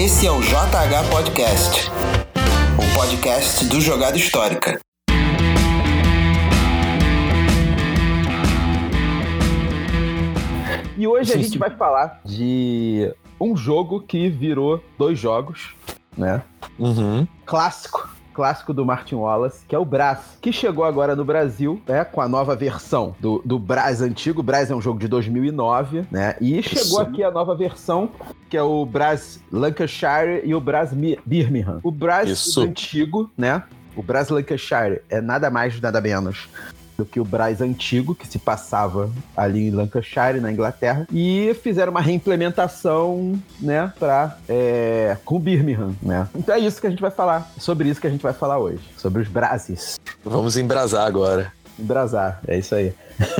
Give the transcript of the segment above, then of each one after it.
Esse é o JH Podcast, o podcast do Jogada Histórica. E hoje a gente vai falar de um jogo que virou dois jogos, né? Uhum. Clássico. Clássico do Martin Wallace, que é o Brás, que chegou agora no Brasil, né, com a nova versão do, do Brás antigo. O Brás é um jogo de 2009, né? E chegou aqui a nova versão, que é o Brás Lancashire e o Brás Mi- Birmingham. O Brás antigo, né? O Brás Lancashire é nada mais, nada menos do que o Brás antigo, que se passava ali em Lancashire, na Inglaterra, e fizeram uma reimplementação, né, pra, é, com Birmingham, né. Então é isso que a gente vai falar, sobre isso que a gente vai falar hoje, sobre os Brases. Vamos embrasar agora. Embrasar, é isso aí.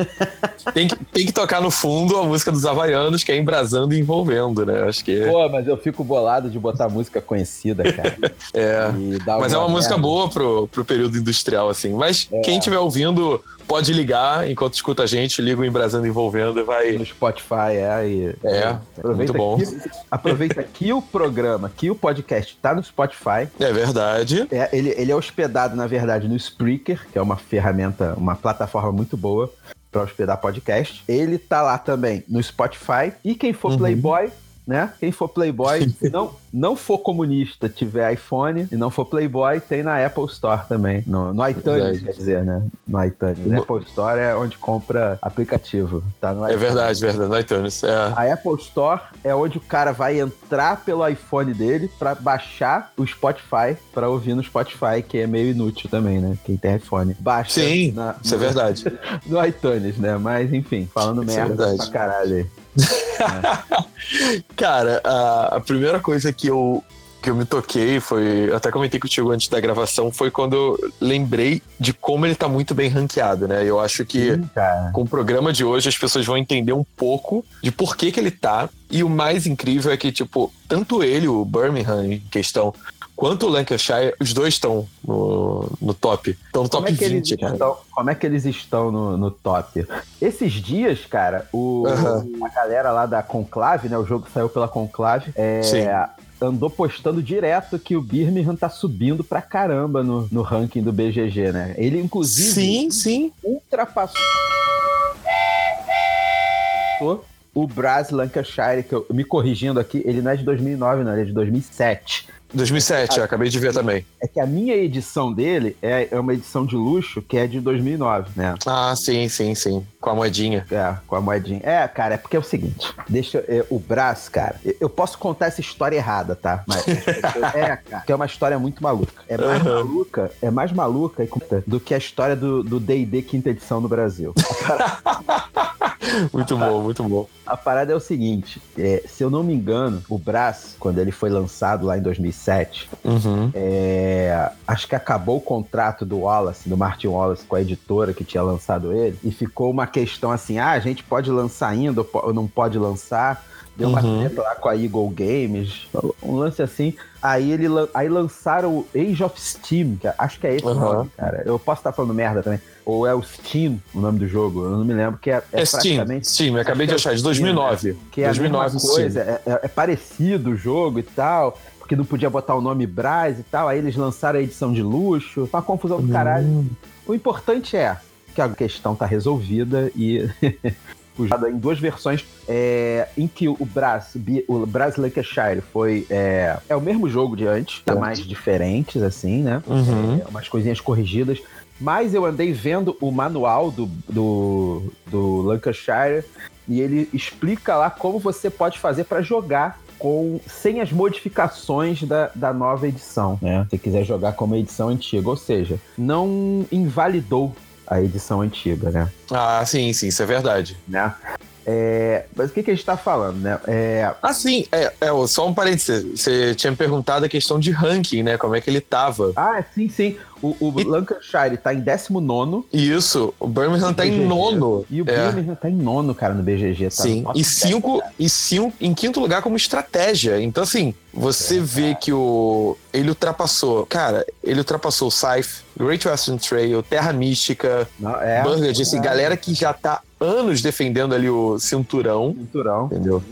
Tem que, tem que tocar no fundo a música dos Havaianos, que é embrasando e envolvendo, né? Acho que Pô, mas eu fico bolado de botar música conhecida, cara. é. Mas é uma merda. música boa pro, pro período industrial, assim. Mas É. quem estiver ouvindo, pode ligar enquanto escuta a gente, liga o Embrasando Envolvendo e vai. No Spotify, é. E, É, muito bom. Aproveita que o programa, que o podcast tá no Spotify. É verdade. É, ele, ele é hospedado, na verdade, no Spreaker, que é uma ferramenta, uma plataforma muito boa para hospedar podcast. Ele tá lá também no Spotify. E quem for Uhum. Playboy, né? Quem for Playboy, não, não for comunista, tiver iPhone e não for Playboy, tem na Apple Store também. No, no iTunes, Verdade. quer dizer, né? No iTunes. Uma- Apple Store é onde compra aplicativo. Tá no É verdade, verdade. No iTunes. É. A Apple Store é onde o cara vai entrar pelo iPhone dele pra baixar o Spotify pra ouvir no Spotify, que é meio inútil também, né? Quem tem iPhone. Baixa Sim, na- isso é verdade. no iTunes, né? Mas enfim, falando Isso é merda verdade. pra caralho aí. Cara, a, a primeira coisa que eu, que eu me toquei foi. Até comentei contigo antes da gravação, foi quando eu lembrei de como ele tá muito bem ranqueado, né? Eu acho que. Sim. Com o programa de hoje, as pessoas vão entender um pouco de por que, que ele tá. E o mais incrível é que, tipo, tanto ele, o Birmingham em questão, quanto o Lancashire, os dois estão no, no top. Estão no top Como é, que eles 20, cara. estão, como é que eles estão no, no top? Esses dias, cara, o, Aham. a galera lá da Conclave, né? O jogo saiu pela Conclave. É, Sim. andou postando direto que o Birmingham tá subindo pra caramba no, no ranking do BGG, né? Ele, inclusive, Sim, sim. ultrapassou o Braz Lancashire, que eu me corrigindo aqui, ele não é de 2009, não, ele é de 2007. 2007, eu acabei de ver também. É que a minha edição dele é, é uma edição de luxo que é de 2009, né? Ah, sim, sim, sim. Com a moedinha. É, com a moedinha. É, cara, é porque é o seguinte, deixa eu- é, o Brás, cara, eu- posso contar essa história errada, tá? Mas é, cara, que é uma história muito maluca. É mais Aham. maluca, é mais maluca do que a história do do D&D quinta edição no Brasil. Muito bom, muito bom. A parada é o seguinte, é, se eu não me engano, o Brás, quando ele foi lançado lá em 2007, Uhum. é, acho que acabou o contrato do Wallace, do Martin Wallace, com a editora que tinha lançado ele, e ficou uma questão assim: ah, a gente pode lançar ainda ou não pode lançar. Deu uma Uhum. treta lá com a Eagle Games, um lance assim. Aí, ele, aí lançaram o Age of Steam, que acho que é esse o Uhum. nome, cara. Eu posso estar falando merda também. Ou é o Steam, o nome do jogo, eu não me lembro, que é, É, Steam, praticamente Steam, eu acabei de é achar, de o Steam, 2009. que é a 2009 mesma coisa, é, é- é parecido o jogo e tal, porque não podia botar o nome Braz e tal, aí eles lançaram a edição de luxo, uma confusão do caralho. Hum. O importante é que a questão tá resolvida e em duas versões é, em que o Braz, o Braz Lancashire foi é, é o mesmo jogo de antes, tá mais diferentes assim, né? Uhum. É, umas coisinhas corrigidas. Mas eu andei vendo o manual do, do, do Lancashire e ele explica lá como você pode fazer para jogar com sem as modificações da, da nova edição, né? Se quiser jogar como a edição antiga, ou seja, não invalidou a edição antiga, né? Ah, sim, sim, isso é verdade. né? É, mas o que, que a gente tá falando, né? É, Ah, sim, é, é, só um parênteses. Você tinha me perguntado a questão de ranking, né? Como é que ele tava. ah, sim, sim. O, o E- Lancashire tá em 19 E isso, o Birmingham tá em nono. E o É. Birmingham tá em nono, cara, no BGG. Tá Sim, e 10, cinco, cara. e cinco em quinto lugar como estratégia. Então, assim, você É, vê que o ele ultrapassou. Cara, ele ultrapassou o Scythe, Great Western Trail, Terra Mística, Não, é, Burger, assim, é. galera que já tá anos defendendo ali o cinturão. Cinturão. Entendeu?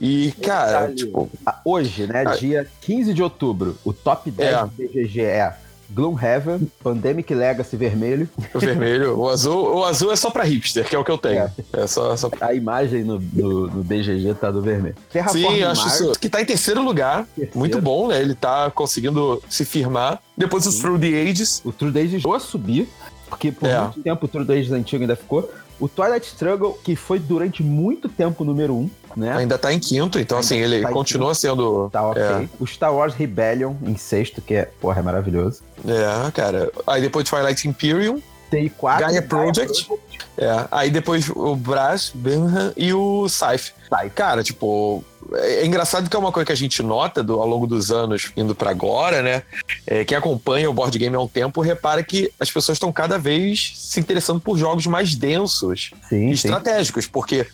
E, cara, Detalhe. tipo, Ah, Hoje, né, Ah. dia 15 de outubro, o top 10 É. do BGG é Gloomhaven, Pandemic Legacy vermelho. o vermelho, o azul, o azul é só pra hipster, que é o que eu tenho. É, só, só... A imagem no, no, no BGG tá do vermelho. Terraform Sim, eu acho Mars, isso. Que tá em terceiro lugar. terceiro. Muito bom, né? Ele tá conseguindo se firmar. Depois o Through the Ages. O True Days chegou a subir, porque por É. muito tempo o True Days antigo ainda ficou. O Twilight Struggle, que foi durante muito tempo número um, né? Ainda tá em quinto, então Ainda assim, ele tá continua sendo. Tá ok. É. O Star Wars Rebellion em sexto, que é, porra, é maravilhoso. É, cara. Aí depois Twilight Imperium. TI4. Gaia Project. É. Aí depois o Brass, Birmingham e o. Scythe. Cara, tipo. É é engraçado que é uma coisa que a gente nota do- ao longo dos anos, indo pra agora, né? É, quem acompanha o board game há um tempo repara que as pessoas estão cada vez se interessando por jogos mais densos Sim, e sim. estratégicos, porque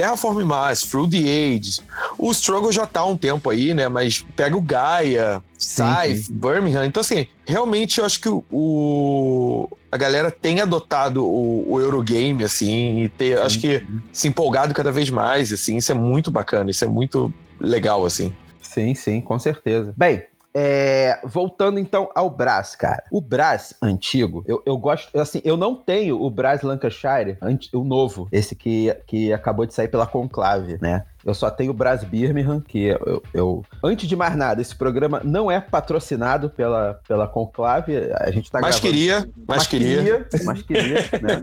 Terraform Mars, Through the Ages, o Struggle já tá há um tempo aí, né? Mas pega o Gaia, Scythe, Birmingham. Então, assim, realmente eu acho que o, o- a galera tem adotado o, o Eurogame, assim, e ter, acho que se empolgado cada vez mais, assim, isso é muito bacana, isso é muito legal, assim. Sim, sim, com certeza. Bem, é, voltando então ao Brás, cara. O Brás antigo, eu, eu gosto, assim, eu não tenho o Brás Lancashire, o novo, esse que, que acabou de sair pela Conclave, né? Eu só tenho o Brás Birmingham, que eu, eu- Antes de mais nada, esse programa não é patrocinado pela, pela Conclave. A gente tá mas gravando queria, mas, queria. mas queria, né?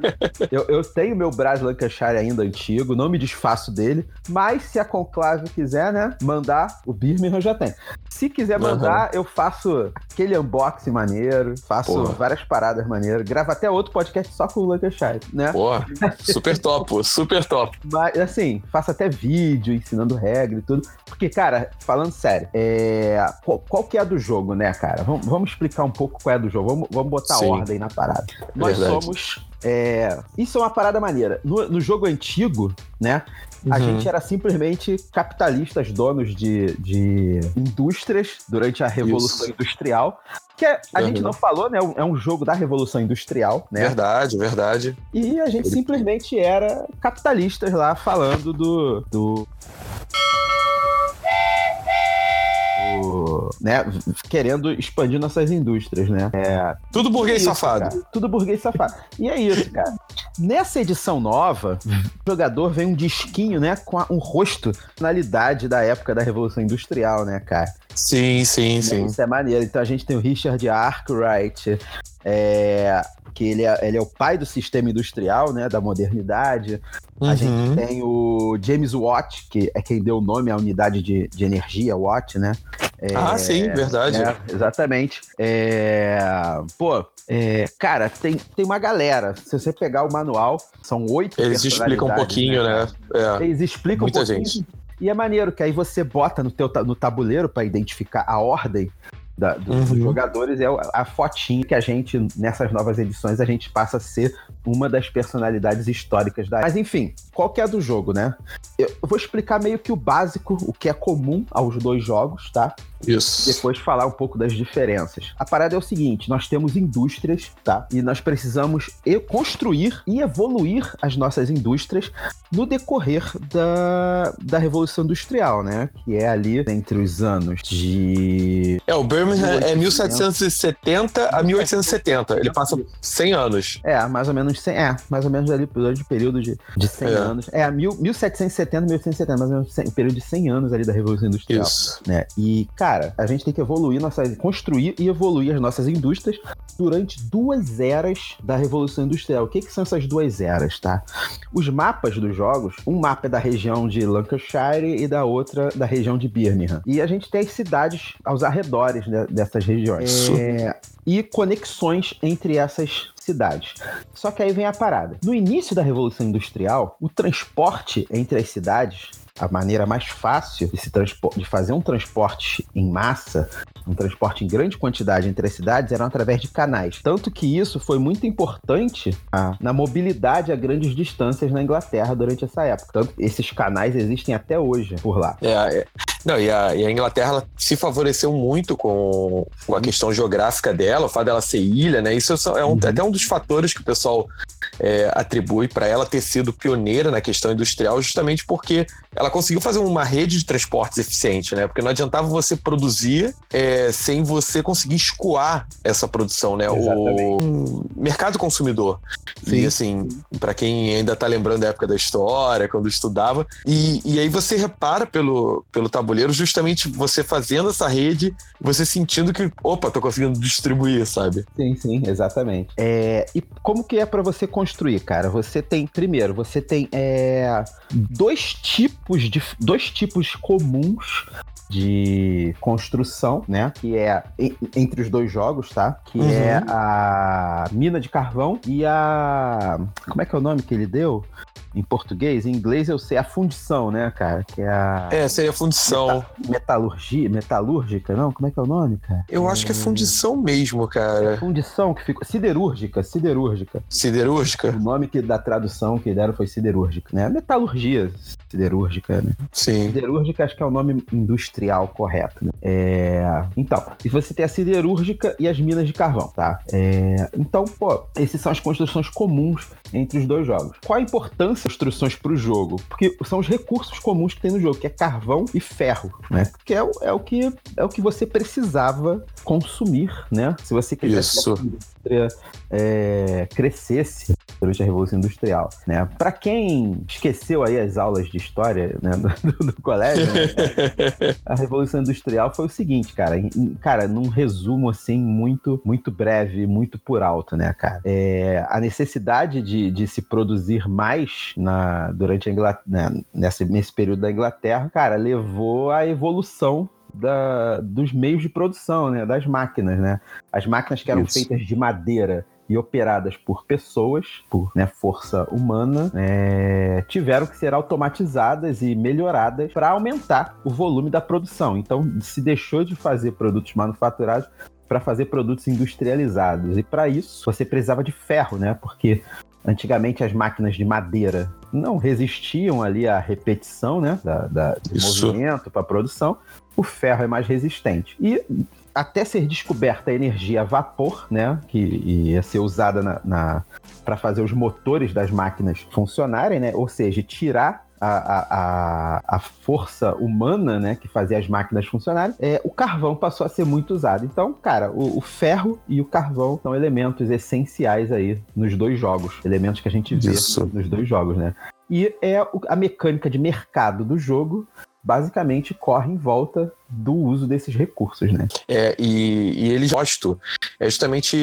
Eu, eu tenho meu Brás Lancashire ainda antigo, não me desfaço dele, mas se a Conclave quiser, né, mandar, o Birmingham já tem. Se quiser mandar, eu faço aquele unboxing maneiro, faço Porra. várias paradas maneiras, gravo até outro podcast só com o Lancashire, né? Pô, super top, super top. Mas, assim, faço até vídeo ensinando regra e tudo. Porque, cara, falando sério, é... qual, qual que é a do jogo, né, cara? Vamos, vamos explicar um pouco qual é a do jogo. Vamos, vamos botar Sim. ordem na parada. Nós Verdade. somos. é, Isso é uma parada maneira. No, no jogo antigo, né? A Uhum. gente era simplesmente capitalistas, donos de, de indústrias durante a Revolução Isso. Industrial. Que é- a gente Uhum. não falou, né? É um jogo da Revolução Industrial, né? Verdade, verdade. E a gente simplesmente era capitalistas lá falando do. do. né, querendo expandir nossas indústrias, né? É, Tudo burguês isso, safado. cara. Tudo burguês safado. E é isso, cara. Nessa edição nova, o jogador vem um disquinho, né, com a- um rosto, personalidade da época da Revolução Industrial, né, cara? Sim, sim, sim. Isso é maneiro. Então a gente tem o Richard Arkwright, é, que ele é, ele é o pai do sistema industrial, né, da modernidade. A Uhum. gente tem o James Watt, que é quem deu o nome à unidade de, de energia, Watt, né? É, Ah, sim, verdade. é, exatamente. É, pô, é, cara, tem, tem uma galera. Se você pegar o manual, são oito Eles explicam um personalidades, pouquinho, né? É. Eles explicam Muita um pouquinho. gente. E é maneiro que aí você bota no, teu, no tabuleiro para identificar a ordem da- do- dos Uhum. jogadores, é a, a fotinha que a gente, nessas novas edições, a gente passa a ser uma das personalidades históricas da. Mas enfim, qual que é a do jogo, né? Eu vou explicar meio que o básico, o que é comum aos dois jogos, tá? Isso. depois falar um pouco das diferenças. A parada é o seguinte: nós temos indústrias, tá? E nós precisamos construir e evoluir as nossas indústrias no decorrer da, da Revolução Industrial, né? Que é ali entre os anos de. É, o Birmingham é 1800. 1770 a 1870. Ele passa 100 anos. É, mais ou menos 100, é, mais ou menos ali durante o período de, de 100 É. anos. É, mil, 1770, 1870, mais ou menos 100, o período de 100 anos ali da Revolução Industrial. Isso. né? E, cara, a gente tem que evoluir nossas, construir e evoluir as nossas indústrias durante duas eras da Revolução Industrial. O que, que são essas duas eras, tá? Os mapas dos jogos, um mapa é da região de Lancashire e da outra da região de Birmingham. E a gente tem as cidades aos arredores né, dessas regiões. É, e conexões entre essas cidades. Só que aí vem a parada. No início da Revolução Industrial, o transporte entre as cidades a maneira mais fácil de, se de fazer um transporte em massa, um transporte em grande quantidade entre as cidades, eram através de canais. Tanto que isso foi muito importante ah, na mobilidade a grandes distâncias na Inglaterra durante essa época. Tanto esses canais existem até hoje por lá. É, é. Não, e a, e a Inglaterra se favoreceu muito com, com a questão geográfica dela, o fato dela ser ilha, né? Isso é um- Uhum. até um dos fatores que o pessoal é, atribui para ela ter sido pioneira na questão industrial, justamente porque ela conseguiu fazer uma rede de transportes eficiente, né? Porque não adiantava você produzir é, sem você conseguir escoar essa produção, né? Exatamente. O mercado consumidor. Sim. E assim, para quem ainda tá lembrando da época da história, quando estudava, e, e aí você repara pelo, pelo tabuleiro justamente você fazendo essa rede, você sentindo que, opa, tô conseguindo distribuir, sabe? Sim, sim, exatamente. É, e como que é para você construir, cara? Você tem, primeiro, você tem é, dois tipos de dois tipos comuns de construção, né? Que é en- entre os dois jogos, tá? Que Uhum. é a mina de carvão e a como é que é o nome que ele deu em português? Em inglês eu sei a fundição, né, cara? Que é a É, seria fundição. metalurgia, metalúrgica, não? Como é que é o nome, cara? Eu acho que é fundição mesmo, cara. Fundição que ficou siderúrgica, siderúrgica. Siderúrgica? O nome que da tradução que deram foi siderúrgica, né? Metalurgia siderúrgica, né? Sim. Siderúrgica acho que é o nome industrial correto, né? É... Então, e você tem a siderúrgica e as minas de carvão, tá? É... Então, pô, essas são as construções comuns entre os dois jogos. Qual a importância das construções para o jogo? Porque são os recursos comuns que tem no jogo, que é carvão e ferro, né? Que é o, é o, que, é o que você precisava consumir, né? Se você quisesse Isso. Indústria é, crescesse durante a Revolução Industrial, né? Para quem esqueceu aí as aulas de história né, do, do colégio, né? a Revolução Industrial foi o seguinte, cara, em- cara, num resumo assim muito, muito breve, muito por alto, né, cara? É, a necessidade de, de se produzir mais na, durante a Inglaterra, nesse, nesse período da Inglaterra, cara, levou à evolução da- dos meios de produção, né, das máquinas, né? As máquinas que eram Isso. feitas de madeira e operadas por pessoas, por né, força humana, é, tiveram que ser automatizadas e melhoradas para aumentar o volume da produção. Então, se deixou de fazer produtos manufaturados para fazer produtos industrializados. E para isso, você precisava de ferro, né? Porque antigamente as máquinas de madeira não resistiam ali à repetição, né? Da, da- do Isso. movimento para produção. O ferro é mais resistente. E até ser descoberta a energia a vapor, né, que ia ser usada na, na para fazer os motores das máquinas funcionarem, né, ou seja, tirar a, a, a, força humana, né, que fazia as máquinas funcionarem, é, o carvão passou a ser muito usado. Então, cara, o, o ferro e o carvão são elementos essenciais aí nos dois jogos, elementos que a gente vê Isso. nos dois jogos, né. E é a mecânica de mercado do jogo basicamente corre em volta do uso desses recursos, né? É, e, e eles gosto é justamente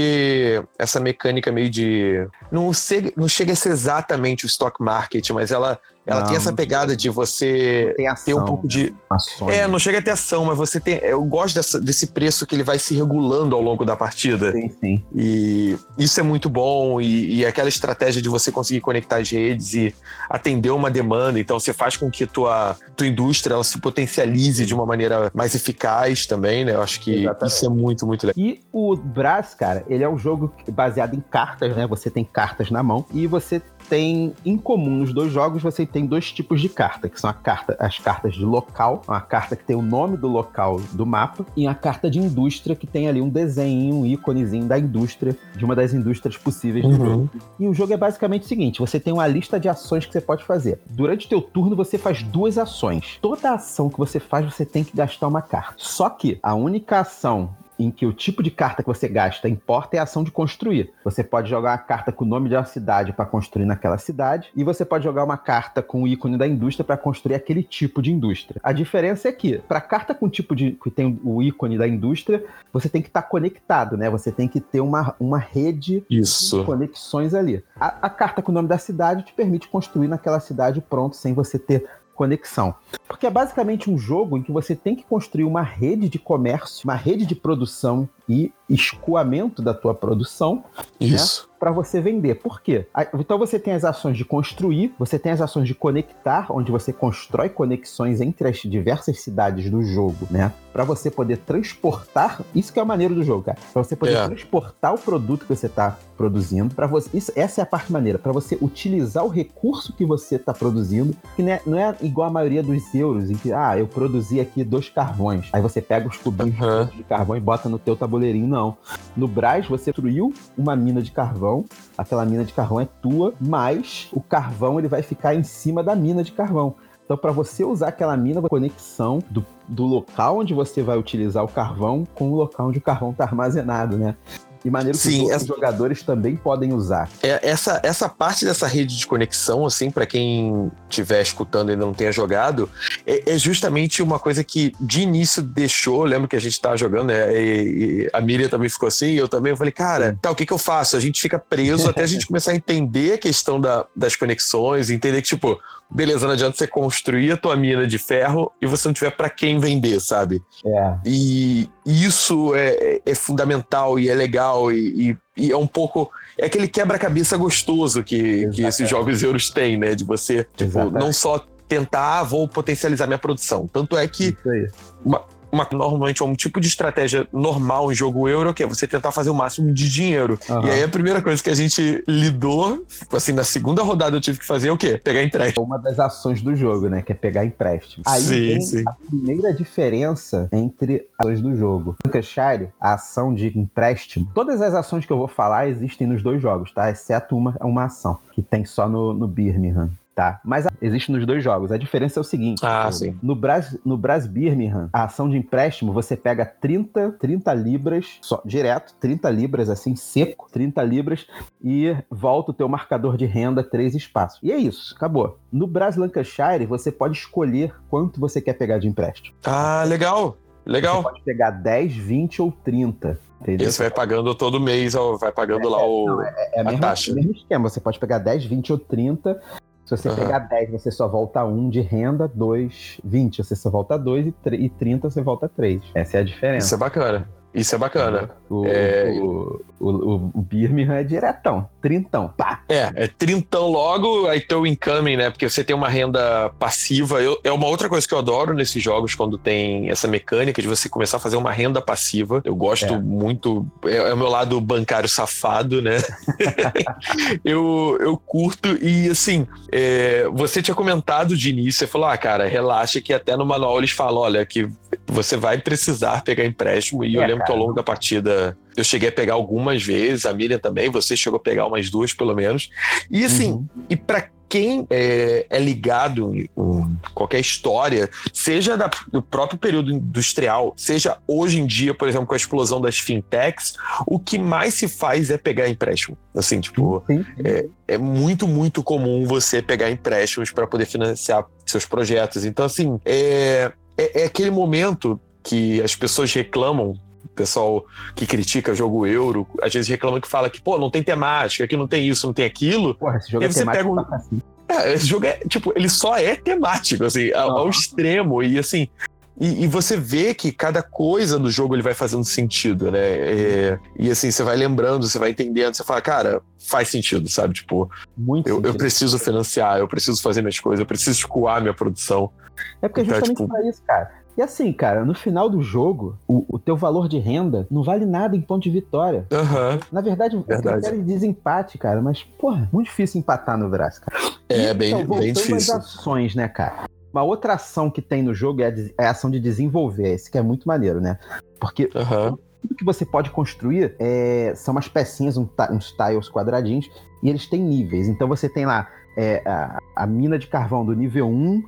essa mecânica meio de. Não, se- não chega a ser exatamente o stock market, mas ela, ela Não, tem essa pegada de você ação, ter um pouco de. ações. É, não chega a ter ação, mas você tem. Eu gosto dessa- desse preço que ele vai se regulando ao longo da partida. Sim, sim. E isso é muito bom. E, e aquela estratégia de você conseguir conectar as redes e atender uma demanda. Então, você faz com que tua, tua indústria ela se potencialize de uma maneira mais eficaz também, né? Eu acho que Exatamente. isso é muito, muito legal. E o Brás, cara, ele é um jogo baseado em cartas, né? Você tem cartas na mão e você tem em comum nos dois jogos você tem dois tipos de carta, que são a carta, as cartas de local, uma carta que tem o nome do local do mapa, e a carta de indústria que tem ali um desenho, um íconezinho da indústria, de uma das indústrias possíveis do jogo. Uhum. E o jogo é basicamente o seguinte: você tem uma lista de ações que você pode fazer. Durante o teu turno, você faz duas ações. Toda ação que você faz, você tem que gastar uma carta. Só que a única ação em que o tipo de carta que você gasta importa é a ação de construir. Você pode jogar uma carta com o nome de uma cidade para construir naquela cidade, e você pode jogar uma carta com o ícone da indústria para construir aquele tipo de indústria. A diferença é que, para carta com tipo de que tem o ícone da indústria, você tem que estar conectado, né? Você tem que ter uma, uma rede Isso. conexões ali. A, a carta com o nome da cidade te permite construir naquela cidade pronto, sem você ter conexão. Porque é basicamente um jogo em que você tem que construir uma rede de comércio, uma rede de produção e escoamento da tua produção Isso. Para você vender. Por quê? A- Então você tem as ações de construir, você tem as ações de conectar, onde você constrói conexões entre as diversas cidades do jogo, né? para você poder transportar, isso que é o maneiro do jogo, cara. Pra você poder É. transportar o produto que você tá produzindo, para você, isso, essa é a parte maneira, para você utilizar o recurso que você tá produzindo, que não é, não é igual a maioria dos euros, em que, ah, eu produzi aqui dois carvões, aí você pega os cubinhos Aham. de carvão e bota no teu tabuleirinho, não. No Brás, você construiu uma mina de carvão, aquela mina de carvão é tua, mas o carvão ele vai ficar em cima da mina de carvão. Então, para você usar aquela mina, a conexão do, do local onde você vai utilizar o carvão com o local onde o carvão está armazenado, né? E maneiro que Sim, os essa- jogadores também podem usar. É, essa, essa parte dessa rede de conexão, assim, para quem estiver escutando e não tenha jogado, é, é justamente uma coisa que de início deixou. Lembro que a gente tava jogando, né? E, e a Miriam também ficou assim, e eu também. Eu falei, cara, tá, o que que eu faço? A gente fica preso até a gente começar a entender a questão da- das conexões, entender que, tipo, beleza, não adianta você construir a tua mina de ferro e você não tiver para quem vender, sabe? É. E isso é, é- é fundamental e é legal e, e- e é um pouco. É aquele quebra-cabeça gostoso que, que esses jogos euros têm, né? De você, tipo, não só tentar, ah, vou potencializar minha produção. Tanto é que aí. Uma- normalmente é um tipo de estratégia normal em jogo euro, que é você tentar fazer o máximo de dinheiro. Aham. E aí a primeira coisa que a gente lidou, assim, na segunda rodada eu tive que fazer é o quê? Pegar empréstimo. Uma das ações do jogo, né? Que é pegar empréstimo. Aí Sim, vem sim. a primeira diferença entre as ações do jogo. Lancashire, a ação de empréstimo. Todas as ações que eu vou falar existem nos dois jogos, tá? Exceto uma, uma ação, que tem só no, no Birmingham. Tá, mas a- existe nos dois jogos. A diferença é o seguinte: Ah, sim. no Bras, no Bras Birmingham, a ação de empréstimo, você pega 30, 30 libras, só, direto, 30 libras, assim, seco, 30 libras, e volta o teu marcador de renda três espaços. E é isso, acabou. No Bras Lancashire, você pode escolher quanto você quer pegar de empréstimo. Ah, legal. Legal. Você pode pegar 10, 20 ou 30. Entendeu? Esse vai pagando todo mês, vai pagando lá o. É a o mesmo, taxa. o mesmo esquema. Você pode pegar 10, 20 ou 30. Se você Aham. pegar 10, você só volta 1 de renda, 2, 20, você só volta 2 e, tre- e 30 você volta 3. Essa é a diferença. Isso é bacana. Isso é bacana. O, É. o, o, o, o Birmingham é diretão, trintão, pá. É, é trintão logo, aí teu incoming, né? Porque você tem uma renda passiva. Eu- é uma outra coisa que eu adoro nesses jogos, quando tem essa mecânica de você começar a fazer uma renda passiva. Eu gosto É. muito. É, é o meu lado bancário safado, né? eu, eu curto. E assim, é, você tinha comentado de início, você falou: ah, cara, relaxa, que até no manual eles falam: olha, que você vai precisar pegar empréstimo. E eu É, lembro que ao longo da partida eu cheguei a pegar algumas vezes, a Miriam também, você chegou a pegar umas duas pelo menos. E assim, Uhum. e para quem é, é ligado em qualquer história, seja da- do próprio período industrial, seja hoje em dia, por exemplo, com a explosão das fintechs, o que mais se faz é pegar empréstimo. Assim, tipo, Sim. é muito, muito comum você pegar empréstimos para poder financiar seus projetos. Então, assim, é, é, é aquele momento que as pessoas reclamam. Pessoal que critica jogo euro, às vezes reclama que fala que, pô, não tem temática, que não tem isso, não tem aquilo. Porra, esse jogo é você pega um-. É, esse jogo é, tipo, ele só é temático, assim, ao, extremo. E assim, e, e você vê que cada coisa do jogo ele vai fazendo sentido, né? É, e assim, você vai lembrando, você vai entendendo, você fala, cara, faz sentido, sabe? Tipo, Muito eu, eu preciso financiar, eu preciso fazer minhas coisas, eu preciso escoar minha produção. É porque Então, justamente tipo- pra isso, cara. E assim, cara, no final do jogo, o, o teu valor de renda não vale nada em ponto de vitória. Aham. Na verdade, Verdade. é critério de desempate, cara. Mas, porra, muito difícil empatar no Brás, cara. É, E, bem, então, bem difícil. às ações, né, cara? Uma outra ação que tem no jogo é a, é a ação de desenvolver. Esse que é muito maneiro, né? Porque Aham. tudo que você pode construir é, são umas pecinhas, um uns tiles quadradinhos, e eles têm níveis. Então você tem lá é, a, a mina de carvão do nível 1.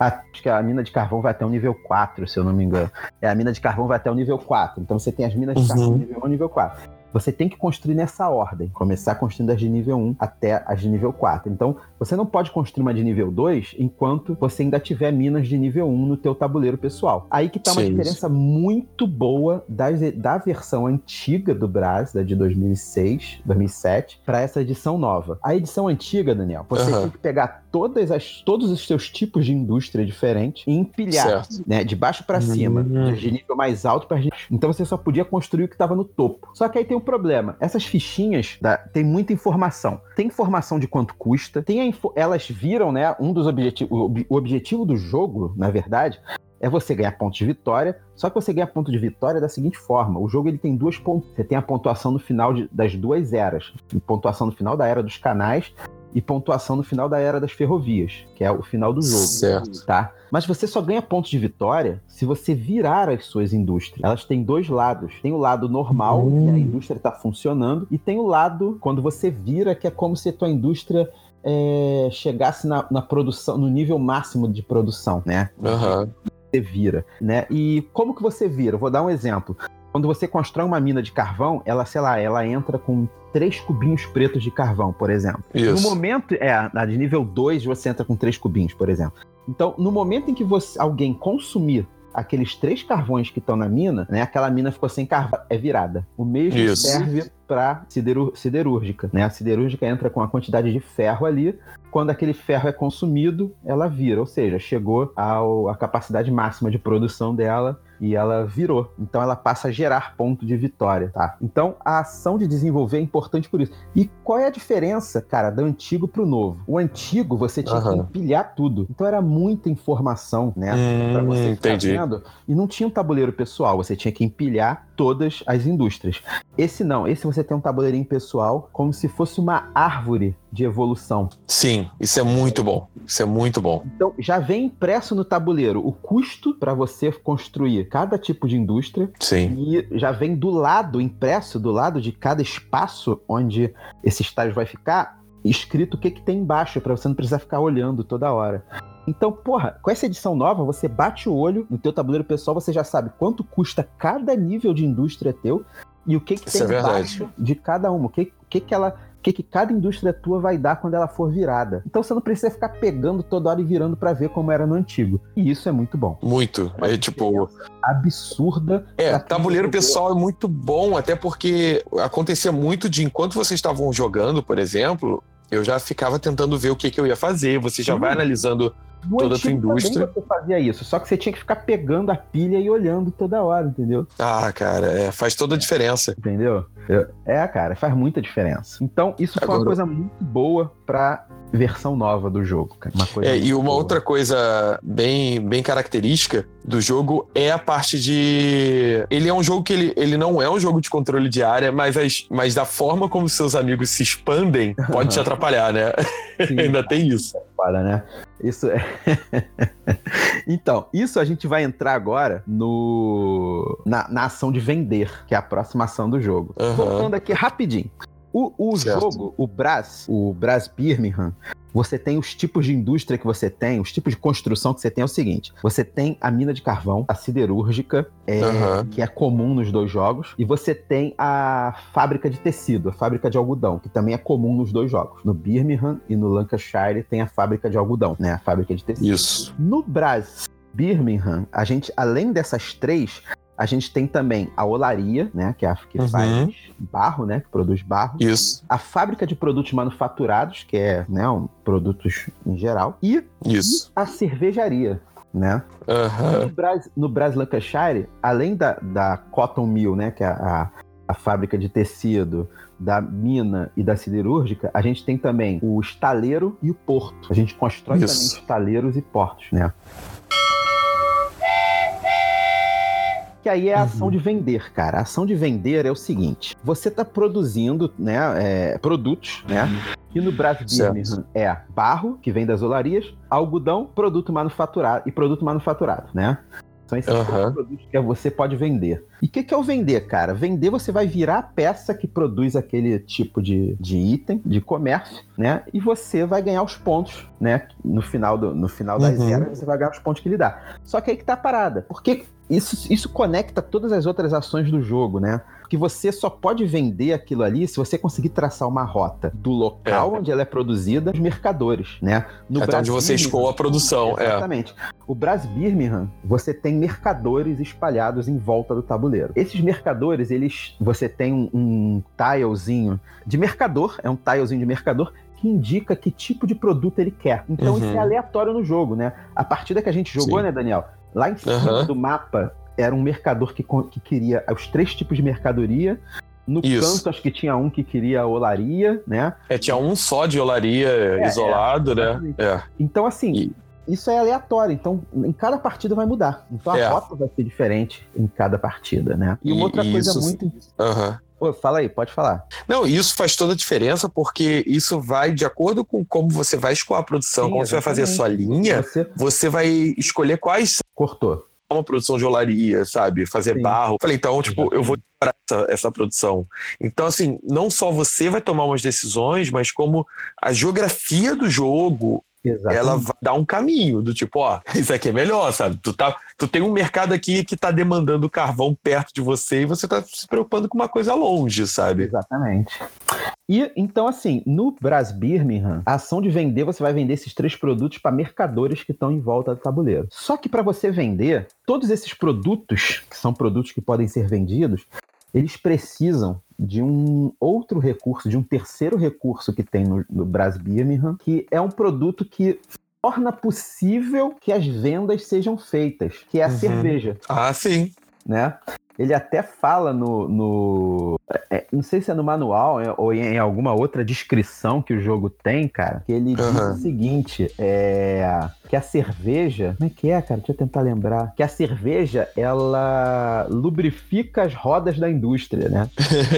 Acho que a mina de carvão vai até o nível 4, se eu não me engano. É, a mina de carvão vai até o nível 4. Então você tem as minas de Uhum. carvão nível 1 e nível 4. Você tem que construir nessa ordem. Começar construindo as de nível 1 até as de nível 4. Então, você não pode construir uma de nível 2 enquanto você ainda tiver minas de nível 1 no teu tabuleiro pessoal. Aí que tá uma Sim. diferença muito boa das, da versão antiga do Brás, da de 2006, 2007, para essa edição nova. A edição antiga, Daniel, você Aham. tem que pegar todas as, todos os seus tipos de indústria diferentes e empilhar, Certo. né, de baixo para cima, Hum. de nível mais alto para Então você só podia construir o que estava no topo. Só que aí tem um problema. Essas fichinhas da- tem muita informação. Tem informação de quanto custa, tem a info- elas viram, né, um dos objetivos, o ob- o objetivo do jogo, na verdade, é você ganhar pontos de vitória, só que você ganha ponto de vitória da seguinte forma: o jogo ele tem duas pontos. Você tem a pontuação no final de, das duas eras, pontuação no final da era dos canais e pontuação no final da era das ferrovias, que é o final do jogo. Certo. Tá? Mas você só ganha pontos de vitória se você virar as suas indústrias. Elas têm dois lados. Tem o lado normal, Hum. que a indústria está funcionando, e tem o lado quando você vira, que é como se a tua indústria é, chegasse na, na produção, no nível máximo de produção, né? Aham. você vira, né? E como que você vira? Eu vou dar um exemplo. Quando você constrói uma mina de carvão, ela, sei lá, ela entra com três cubinhos pretos de carvão, por exemplo. No Isso. momento, é, na de nível 2 você entra com três cubinhos, por exemplo. Então, no momento em que você, alguém consumir aqueles três carvões que estão na mina, né? Aquela mina ficou sem carvão, é virada. O mesmo Isso. serve para siderúrgica, né? A siderúrgica entra com a quantidade de ferro ali, quando aquele ferro é consumido, ela vira, ou seja, chegou à capacidade máxima de produção dela e ela virou. Então ela passa a gerar ponto de vitória, tá? Então a ação de desenvolver é importante por isso. E qual é a diferença, cara, do antigo pro novo? O antigo você tinha que Aham. empilhar tudo. Então era muita informação, né? Pra Hum, você ficar entendi. vendo. E não tinha um tabuleiro pessoal, você tinha que empilhar todas as indústrias. Esse não, esse você tem um tabuleirinho pessoal como se fosse uma árvore de evolução. Sim, isso é muito bom. Isso é muito bom. Então, já vem impresso no tabuleiro o custo para você construir cada tipo de indústria Sim. e já vem do lado, impresso do lado de cada espaço onde esse estágio vai ficar, escrito o que, que tem embaixo, para você não precisar ficar olhando toda hora. Então, porra, com essa edição nova, você bate o olho no teu tabuleiro pessoal, você já sabe quanto custa cada nível de indústria teu e o que, que Isso tem é embaixo de cada uma, o que, o que, que ela o que, que cada indústria tua vai dar quando ela for virada. Então você não precisa ficar pegando toda hora e virando para ver como era no antigo. E isso é muito bom. Muito. É tipo. Absurda. É, pra quem tabuleiro pessoal é muito bom, até porque acontecia muito de enquanto vocês estavam jogando, por exemplo, eu já ficava tentando ver o que, que eu ia fazer. Você já vai analisando. No Toda a antigo tua indústria. Também você fazia isso, só que você tinha que ficar pegando a pilha e olhando toda hora, entendeu? Ah, cara, é, faz toda a diferença. Entendeu? Eu- É, cara, faz muita diferença. Então, isso foi uma Agora- coisa muito boa pra versão nova do jogo, cara. Uma coisa É, e uma boa. outra coisa bem, bem característica do jogo é a parte de. Ele é um jogo que ele, ele não é um jogo de controle de área, mas, as- mas da forma como seus amigos se expandem pode te atrapalhar, né? Sim, Ainda tem isso. para, né? Isso é. então, isso a gente vai entrar agora no na, na ação de vender, que é a próxima ação do jogo. Aham. Voltando aqui rapidinho. O, o Certo. jogo, o Brás, o Brás Birmingham, você tem os tipos de indústria que você tem, os tipos de construção que você tem é o seguinte: você tem a mina de carvão, a siderúrgica, é, Aham. que é comum nos dois jogos, e você tem a fábrica de tecido, a fábrica de algodão, que também é comum nos dois jogos. No Birmingham e no Lancashire tem a fábrica de algodão, né? A fábrica de tecido. Isso. No Brás Birmingham, a gente, além dessas três, a gente tem também a olaria, né? Que é a que Uhum. faz barro, né? Que produz barro. Isso. A fábrica de produtos manufaturados, que é né, um, produtos em geral. E Isso. a cervejaria, né? Aham. No Brás, no Lancashire, além da, da Cotton Mill, né? Que é a, a fábrica de tecido, da mina e da siderúrgica, a gente tem também o estaleiro e o porto. A gente constrói Isso. também estaleiros e portos, né? Que aí é a ação de vender, cara. A ação de vender é o seguinte: você está produzindo, né, é, produtos, né? Que no Brasil. Birmingham é barro, que vem das olarias, algodão, produto manufaturado e produto manufaturado, né? São esses três produtos que você pode vender. E o que, que é o vender, cara? Vender você vai virar a peça que produz aquele tipo de, de item, de comércio, né? E você vai ganhar os pontos, né? No final, do, no final das Uhum. eras, você vai ganhar os pontos que ele dá. Só que aí que tá a parada. Porque isso, isso conecta todas as outras ações do jogo, né? Porque você só pode vender aquilo ali se você conseguir traçar uma rota do local onde ela é produzida, os mercadores, né? No Até onde você escoa a produção. É. Exatamente. O Brás Birmingham, você tem mercadores espalhados em volta do tabuleiro. Esses mercadores, eles, você tem um, um tilezinho de mercador, é um tilezinho de mercador que indica que tipo de produto ele quer. Então Uhum. isso é aleatório no jogo, né? A partida que a gente jogou, Sim. né, Daniel? Lá em cima Aham. do mapa era um mercador que, que queria os três tipos de mercadoria. No Isso. canto, acho que tinha um que queria a olaria, né? É, tinha um só de olaria isolado, né? exatamente. É. Então, assim, E- isso é aleatório, então em cada partida vai mudar. Então a É. rota vai ser diferente em cada partida, né? E uma outra e coisa isso- muito. Aham. Pô, fala aí, pode falar. Não, isso faz toda a diferença porque isso vai de acordo com como você vai escoar a produção, Sim, como você vai fazer a sua linha, Você você vai escolher quais cortou. uma produção de olaria, sabe? Fazer Sim. barro. Falei, então, tipo, eu vou para essa, essa produção. Então, assim, não só você vai tomar umas decisões, mas como a geografia do jogo Exatamente. ela dar um caminho do tipo, ó, isso aqui é melhor, sabe? Tu, tá, tu tem um mercado aqui que tá demandando carvão perto de você e você tá se preocupando com uma coisa longe, sabe? Exatamente. E então, assim, no Brás Birmingham, a ação de vender, você vai vender esses três produtos para mercadores que estão em volta do tabuleiro. Só que para você vender, todos esses produtos, que são produtos que podem ser vendidos, eles precisam de um outro recurso, de um terceiro recurso que tem no, no Brás Birmingham, que é um produto que torna possível que as vendas sejam feitas, que é a Uhum. cerveja Ah, sim. né? Ele até fala no. no é, não sei se é no manual é, ou em, em alguma outra descrição que o jogo tem, cara, que ele diz Aham. o seguinte: é, que a cerveja. Como é que é, cara? Deixa eu tentar lembrar. Que a cerveja, ela lubrifica as rodas da indústria, né?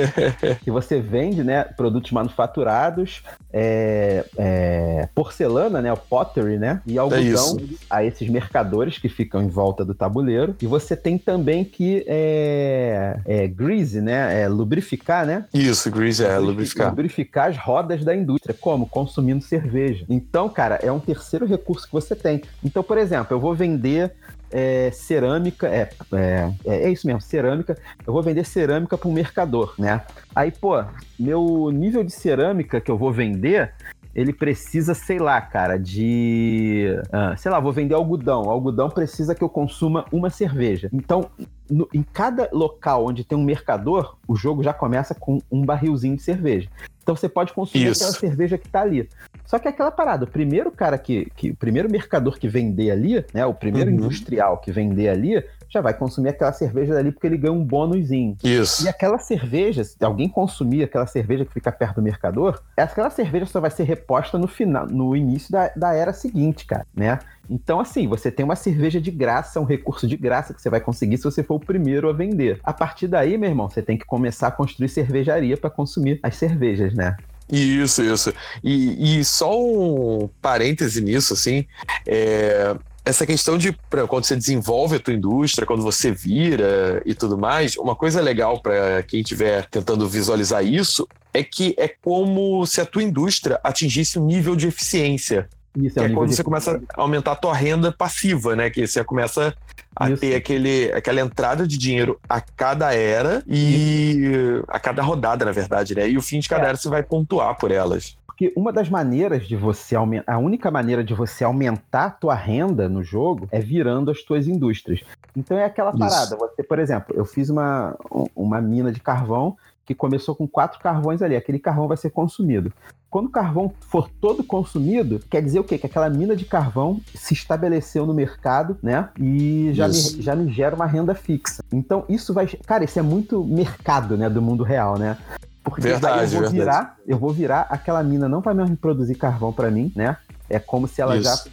que você vende, né, produtos manufaturados, é, é, porcelana, né, o pottery, né, e algodão a esses mercadores que ficam em volta do tabuleiro. E você tem também que é, é, grease, né, é, lubrificar, né, Isso, Grease é lubrificar. lubrificar as rodas da indústria. Como? Consumindo cerveja. Então, cara, é um terceiro recurso que você tem. Então, por exemplo, eu vou vender é, cerâmica, é, é, é isso mesmo, cerâmica. Eu vou vender cerâmica para um mercador, né? Aí, pô, meu nível de cerâmica que eu vou vender, ele precisa, sei lá, cara, de. ah, sei lá, vou vender algodão. O algodão precisa que eu consuma uma cerveja. Então, no- em cada local onde tem um mercador, o jogo já começa com um barrilzinho de cerveja. Então você pode consumir Isso. aquela cerveja que tá ali. Só que é aquela parada, o primeiro cara que, que. O primeiro mercador que vender ali, né? O primeiro Uhum. industrial que vender ali, já vai consumir aquela cerveja dali porque ele ganha um bônusinho. Isso. E aquela cerveja, se alguém consumir aquela cerveja que fica perto do mercador, aquela cerveja só vai ser reposta no final, no início da, da era seguinte, cara, né? Então, assim, você tem uma cerveja de graça, um recurso de graça que você vai conseguir se você for o primeiro a vender. A partir daí, meu irmão, você tem que começar a construir cervejaria para consumir as cervejas, né? Isso, isso. E, e só um parêntese nisso, assim, é, essa questão de quando você desenvolve a tua indústria, quando você vira e tudo mais, uma coisa legal para quem estiver tentando visualizar isso é que é como se a tua indústria atingisse um nível de eficiência. Isso é, nível quando você começa a aumentar a tua renda passiva, né? Que você começa a Isso. ter aquele, aquela entrada de dinheiro a cada era e a cada rodada, na verdade, né? E o fim de cada É. era você vai pontuar por elas. Porque uma das maneiras de você aumentar, a única maneira de você aumentar a tua renda no jogo é virando as tuas indústrias. Então é aquela Isso. parada. Você, por exemplo, eu fiz uma, uma mina de carvão que começou com quatro carvões ali. Aquele carvão vai ser consumido. Quando o carvão for todo consumido, quer dizer o quê? Que aquela mina de carvão se estabeleceu no mercado, né? E já me, já me gera uma renda fixa. Então isso vai. Cara, isso é muito mercado, né? Do mundo real, né? Porque Verdade, eu vou verdade. virar, eu vou virar, aquela mina não vai mais produzir carvão para mim, né? É como se ela Isso. já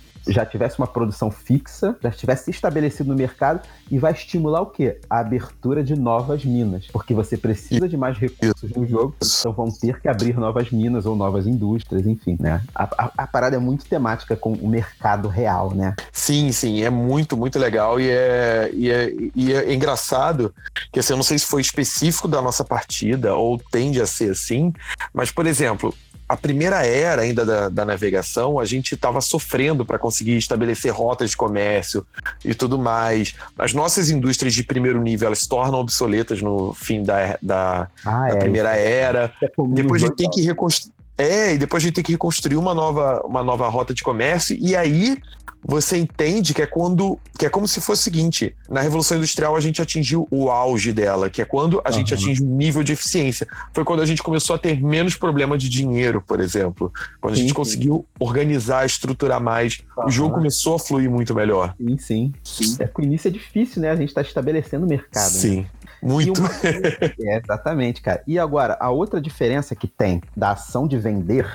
tivesse uma produção fixa, já tivesse se estabelecido no mercado e vai estimular o quê? A abertura de novas minas. Porque você precisa de mais recursos no jogo, então vão ter que abrir novas minas ou novas indústrias, enfim, né? A, a- a parada é muito temática com o mercado real, né? Sim, sim, é muito, muito legal e é, e é, e é engraçado que assim, eu não sei se foi específico da nossa partida ou tende a ser assim, mas, por exemplo, a primeira era ainda da, da navegação, a gente estava sofrendo para conseguir estabelecer rotas de comércio e tudo mais. As nossas indústrias de primeiro nível elas se tornam obsoletas no fim da, da, Ah, da primeira era. isso é Depois a gente tem que reconstruir. É, e depois a gente tem que reconstruir uma nova, uma nova rota de comércio, e aí você entende que é quando. que é como se fosse o seguinte: na Revolução Industrial a gente atingiu o auge dela, que é quando a gente Aham. atinge um nível de eficiência. Foi quando a gente começou a ter menos problema de dinheiro, por exemplo. Quando a Sim, gente sim. conseguiu organizar, estruturar mais. O Aham. jogo começou a fluir muito melhor. Sim, sim. sim. É o início é difícil, né? A gente tá estabelecendo o mercado. né? Sim. Muito. E uma- É, exatamente, cara. E agora, a outra diferença que tem da ação de vender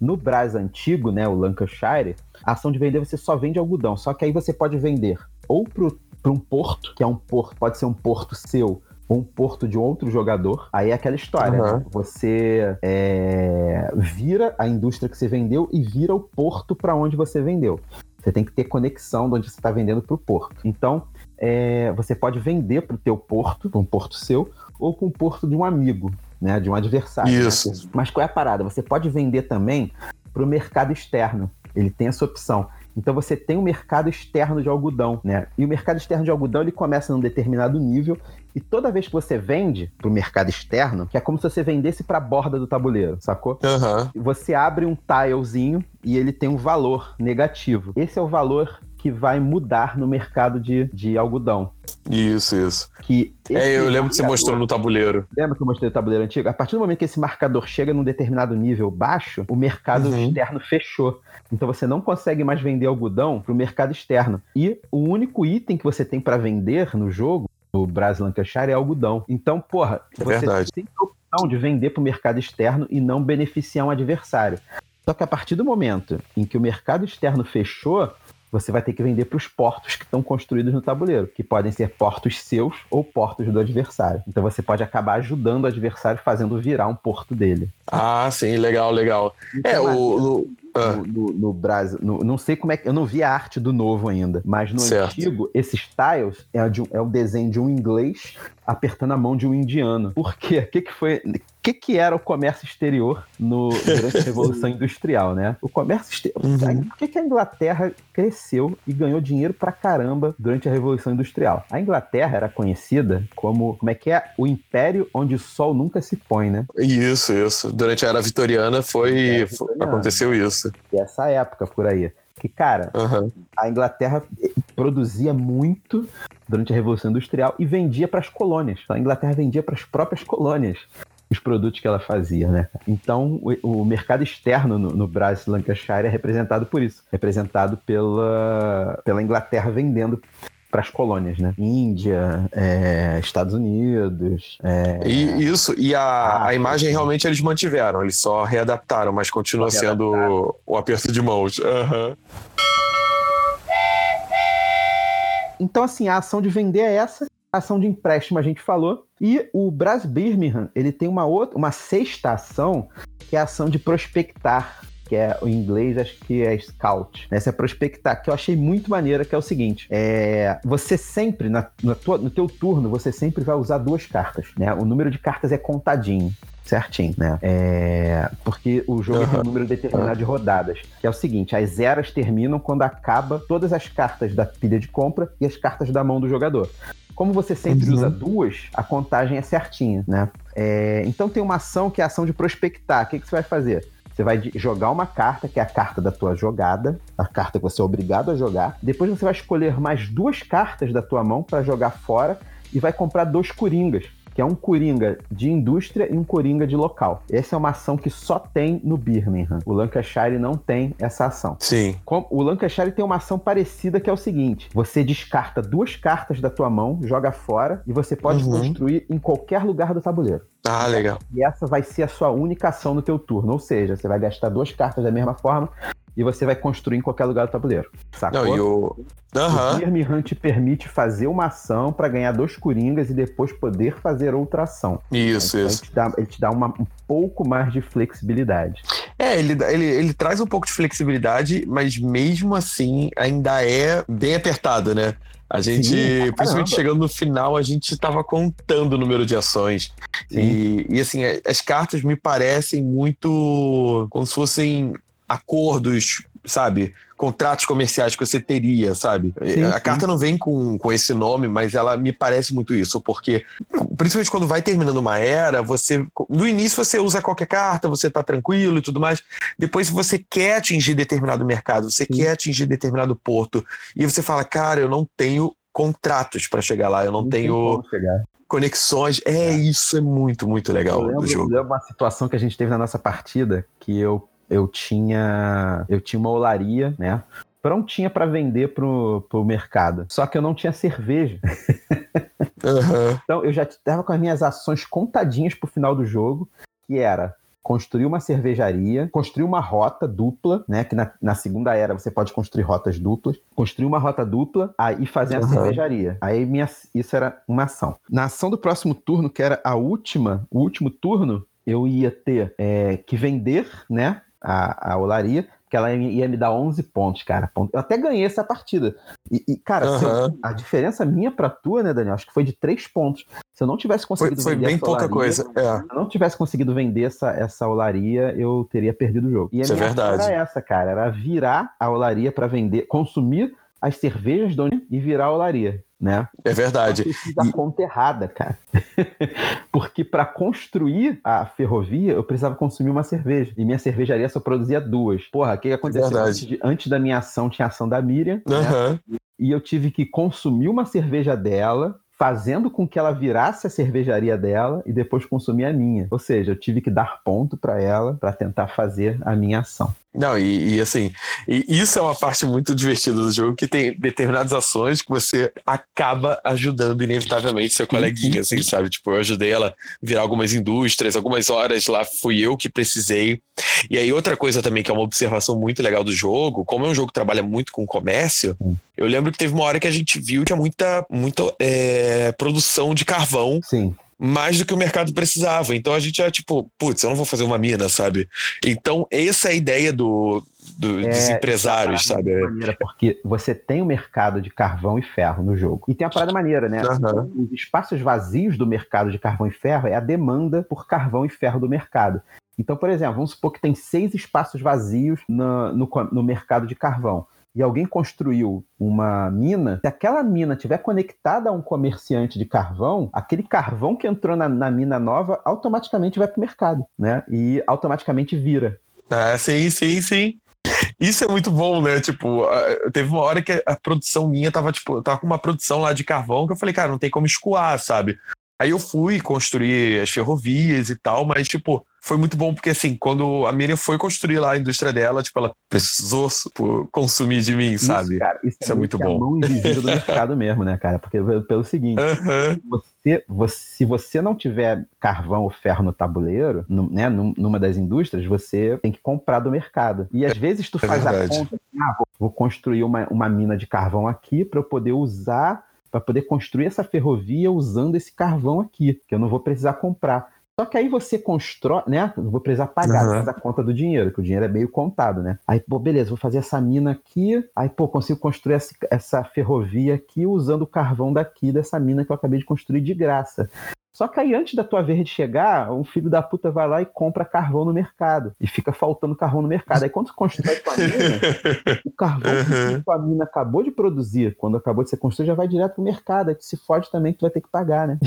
No Brás antigo, né, o Lancashire, a ação de vender você só vende algodão. Só que aí você pode vender ou para um porto, que é um porto, pode ser um porto seu ou um porto de outro jogador. Aí é aquela história. Uhum. Né? Você é, vira a indústria que você vendeu e vira o porto para onde você vendeu. Você tem que ter conexão de onde você está vendendo para o porto. Então, é, você pode vender para o teu porto, para um porto seu, ou com o porto de um amigo, né, de um adversário. Né? Isso. Né? Mas qual é a parada? Você pode vender também para o mercado externo. Ele tem essa opção. Então você tem um mercado externo de algodão, né? E o mercado externo de algodão ele começa num determinado nível e toda vez que você vende para o mercado externo, que é como se você vendesse para a borda do tabuleiro, sacou? Uhum. Você abre um tilezinho e ele tem um valor negativo. Esse é o valor que vai mudar no mercado de, de algodão. Isso, isso. Que é, eu lembro que você mostrou no tabuleiro. Lembra que eu mostrei no tabuleiro antigo? A partir do momento que esse marcador chega num determinado nível baixo, o mercado uhum. externo fechou. Então você não consegue mais vender algodão para o mercado externo. E o único item que você tem para vender no jogo, no Brasil Lancashire, é algodão. Então, porra, é você verdade. tem a opção de vender para o mercado externo e não beneficiar um adversário. Só que a partir do momento em que o mercado externo fechou, você vai ter que vender para os portos que estão construídos no tabuleiro, que podem ser portos seus ou portos do adversário. Então você pode acabar ajudando o adversário fazendo virar um porto dele. Ah, sim, legal, legal. Então, é, o, ah. no, no, no, Brasil. No, não sei como é que. Eu não vi a arte do novo ainda, mas no certo. antigo, esses tiles é, de, é o desenho de um inglês apertando a mão de um indiano. Por quê? O que, que foi. O que, que era o comércio exterior no, durante a Revolução Industrial, né? O comércio exterior. Uhum. Por que, que a Inglaterra cresceu e ganhou dinheiro pra caramba durante a Revolução Industrial? A Inglaterra era conhecida como. Como é que é? O império onde o sol nunca se põe, né? Isso, isso. Durante a era vitoriana foi. Vitoriana. Aconteceu isso. E essa época por aí. Que, cara, uhum. a Inglaterra produzia muito durante a Revolução Industrial e vendia para as colônias. Então, a Inglaterra vendia para as próprias colônias os produtos que ela fazia, né? Então, o, o mercado externo no, no Brasil Lancashire é representado por isso, representado pela, pela Inglaterra vendendo para as colônias, né? Índia, é, Estados Unidos. É, e isso, e a, a imagem realmente eles mantiveram, eles só readaptaram, mas continua sendo o aperto de mãos. Uhum. Então, assim, a ação de vender é essa, a ação de empréstimo a gente falou, e o Bras Birmingham, ele tem uma outra, uma sexta ação, que é a ação de prospectar, que é o inglês, acho que é scout. Essa é prospectar, que eu achei muito maneira, que é o seguinte: é, você sempre, na, na tua, no teu turno, você sempre vai usar duas cartas, né? O número de cartas é contadinho certinho, né? É, porque o jogo tem um número determinado de rodadas, que é o seguinte, as eras terminam quando acaba todas as cartas da pilha de compra e as cartas da mão do jogador. Como você sempre uhum. usa duas, a contagem é certinha, né? É, então tem uma ação que é a ação de prospectar. O que, que você vai fazer? Você vai jogar uma carta, que é a carta da tua jogada, a carta que você é obrigado a jogar. Depois você vai escolher mais duas cartas da tua mão para jogar fora e vai comprar dois coringas que é um coringa de indústria e um coringa de local. Essa é uma ação que só tem no Birmingham. O Lancashire não tem essa ação. Sim. O Lancashire tem uma ação parecida que é o seguinte: você descarta duas cartas da tua mão, joga fora e você pode uhum. construir em qualquer lugar do tabuleiro. Ah, legal. E essa vai ser a sua única ação no teu turno. Ou seja, você vai gastar duas cartas da mesma forma e você vai construir em qualquer lugar do tabuleiro. Sacou? Não, e o... Uhum. O Birmingham te permite fazer uma ação para ganhar dois coringas e depois poder fazer outra ação. Isso, então, isso. Ele te dá, ele te dá uma, um pouco mais de flexibilidade. É, ele, ele, ele traz um pouco de flexibilidade, mas mesmo assim ainda é bem apertado, né? A gente, Sim, principalmente chegando no final, a gente estava contando o número de ações. E, e, assim, as cartas me parecem muito como se fossem acordos, sabe? Contratos comerciais que você teria, sabe? Sim, a sim. carta não vem com, com esse nome, mas ela me parece muito isso, porque principalmente quando vai terminando uma era, você. No início você usa qualquer carta, você tá tranquilo e tudo mais. Depois, se você quer atingir determinado mercado, você sim. quer atingir determinado porto, e você fala, cara, eu não tenho contratos para chegar lá, eu não, não tenho conexões. É, é, isso é muito, muito legal eu lembro, do jogo. Eu lembro uma situação que a gente teve na nossa partida que eu eu tinha eu tinha uma olaria, né? Prontinha para vender pro, pro mercado. Só que eu não tinha cerveja. Uhum. então eu já estava com as minhas ações contadinhas pro final do jogo, que era construir uma cervejaria, construir uma rota dupla, né? Que na, na segunda era você pode construir rotas duplas, construir uma rota dupla aí fazer a Uhum. cervejaria. Aí minha, isso era uma ação. Na ação do próximo turno, que era a última, o último turno, eu ia ter é, que vender, né? A, a olaria, que ela ia me dar 11 pontos, cara. Eu até ganhei essa partida. E, e, cara, se eu- a diferença minha pra tua, né, Daniel? Acho que foi de 3 pontos. Se eu não tivesse Foi, conseguido foi vender bem essa pouca olaria, coisa. É. se eu não tivesse conseguido vender essa, essa olaria, eu teria perdido o jogo. E a Isso é minha ação verdade. era essa, cara. Era virar a olaria pra vender, consumir as cervejas do e virar a olaria, né? É verdade. Eu fiz a E- conta errada, cara. Porque para construir a ferrovia, eu precisava consumir uma cerveja. E minha cervejaria só produzia duas. Porra, o que aconteceu? Verdade. Antes, de- antes da minha ação, tinha a ação da Miriam. né? Aham. E eu tive que consumir uma cerveja dela, fazendo com que ela virasse a cervejaria dela e depois consumir a minha. Ou seja, eu tive que dar ponto para ela para tentar fazer a minha ação. Não, e, e assim, e isso é uma parte muito divertida do jogo, que tem determinadas ações que você acaba ajudando inevitavelmente seu coleguinha, assim, sabe? Tipo, eu ajudei ela a virar algumas indústrias, algumas horas lá fui eu que precisei. E aí, outra coisa também, que é uma observação muito legal do jogo, como é um jogo que trabalha muito com comércio, Hum. eu lembro que teve uma hora que a gente viu que tinha muita, muita é, produção de carvão Sim. Mais do que o mercado precisava. Então a gente já, tipo, putz, eu não vou fazer uma mina, sabe? Então, essa é a ideia do, do- dos É, empresários, é a sabe? maneira, porque você tem o mercado de carvão e ferro no jogo. E tem a parada maneira, né? Aham. Os espaços vazios do mercado de carvão e ferro é a demanda por carvão e ferro do mercado. Então, por exemplo, vamos supor que tem seis espaços vazios no, co- no mercado de carvão. E alguém construiu uma mina, se aquela mina tiver conectada a um comerciante de carvão, aquele carvão que entrou na, na mina nova automaticamente vai para o mercado, né? E automaticamente vira. Ah, sim, sim, sim. Isso é muito bom, né? Tipo, a- teve uma hora que a produção minha tava, tipo, tava com uma produção lá de carvão que eu falei, cara, não tem como escoar, sabe? Aí eu fui construir as ferrovias e tal, mas, tipo, foi muito bom porque, assim, quando a Miriam foi construir lá a indústria dela, tipo, ela precisou tipo, consumir de mim, sabe? Isso, cara, isso, Isso é muito meio que bom. a mão invisível do mercado mesmo, né, cara? Porque pelo- seguinte, Aham. você, você- se você não tiver carvão ou ferro no tabuleiro, no- né, num- numa das indústrias, você tem que comprar do mercado. E às vezes tu É faz a conta, assim, ah, vou, vou construir uma, uma mina de carvão aqui para eu poder usar, para poder construir essa ferrovia usando esse carvão aqui, que eu não vou precisar comprar. Só que aí você constrói, né? Eu vou precisar pagar, Uhum. a conta do dinheiro, que o dinheiro é meio contado, né? Aí, pô, beleza, vou fazer essa mina aqui, aí, pô, consigo construir essa, essa ferrovia aqui usando o carvão daqui dessa mina que eu acabei de construir de graça. Só que aí, antes da tua vez de chegar, um filho da puta vai lá e compra carvão no mercado. E fica faltando carvão no mercado. Aí, quando tu constrói tua mina, o carvão Uhum. que tua mina acabou de produzir, quando acabou de ser construído, já vai direto pro mercado. Aí tu se fode também que tu vai ter que pagar, né?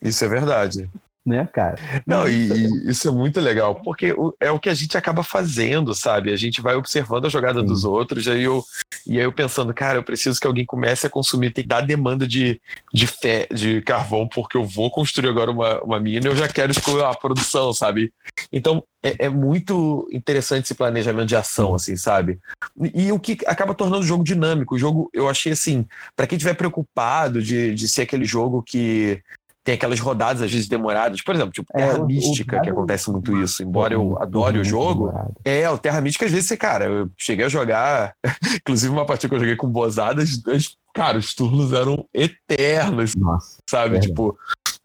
Isso é verdade. Né, cara? Não, e, isso é muito legal, porque é o que a gente acaba fazendo, sabe? A gente vai observando a jogada Sim. dos outros, e aí, eu, e aí eu pensando, cara, eu preciso que alguém comece a consumir, tem que dar demanda de, de, fé, de carvão, porque eu vou construir agora uma, uma mina e eu já quero excluir a produção, sabe? Então, é, é muito interessante esse planejamento de ação, assim, sabe? E, e o que acaba tornando o jogo dinâmico. O jogo, eu achei assim, para quem estiver preocupado de, de ser aquele jogo que tem aquelas rodadas às vezes demoradas, por exemplo, tipo É, Terra o- o Mística, que acontece muito isso, embora eu adore o jogo. É, o Terra Mística, às vezes, você, cara, eu cheguei a jogar, inclusive uma partida que eu joguei com Bozadas, as- cara, os turnos eram eternos, Nossa. sabe? Verdade. Tipo,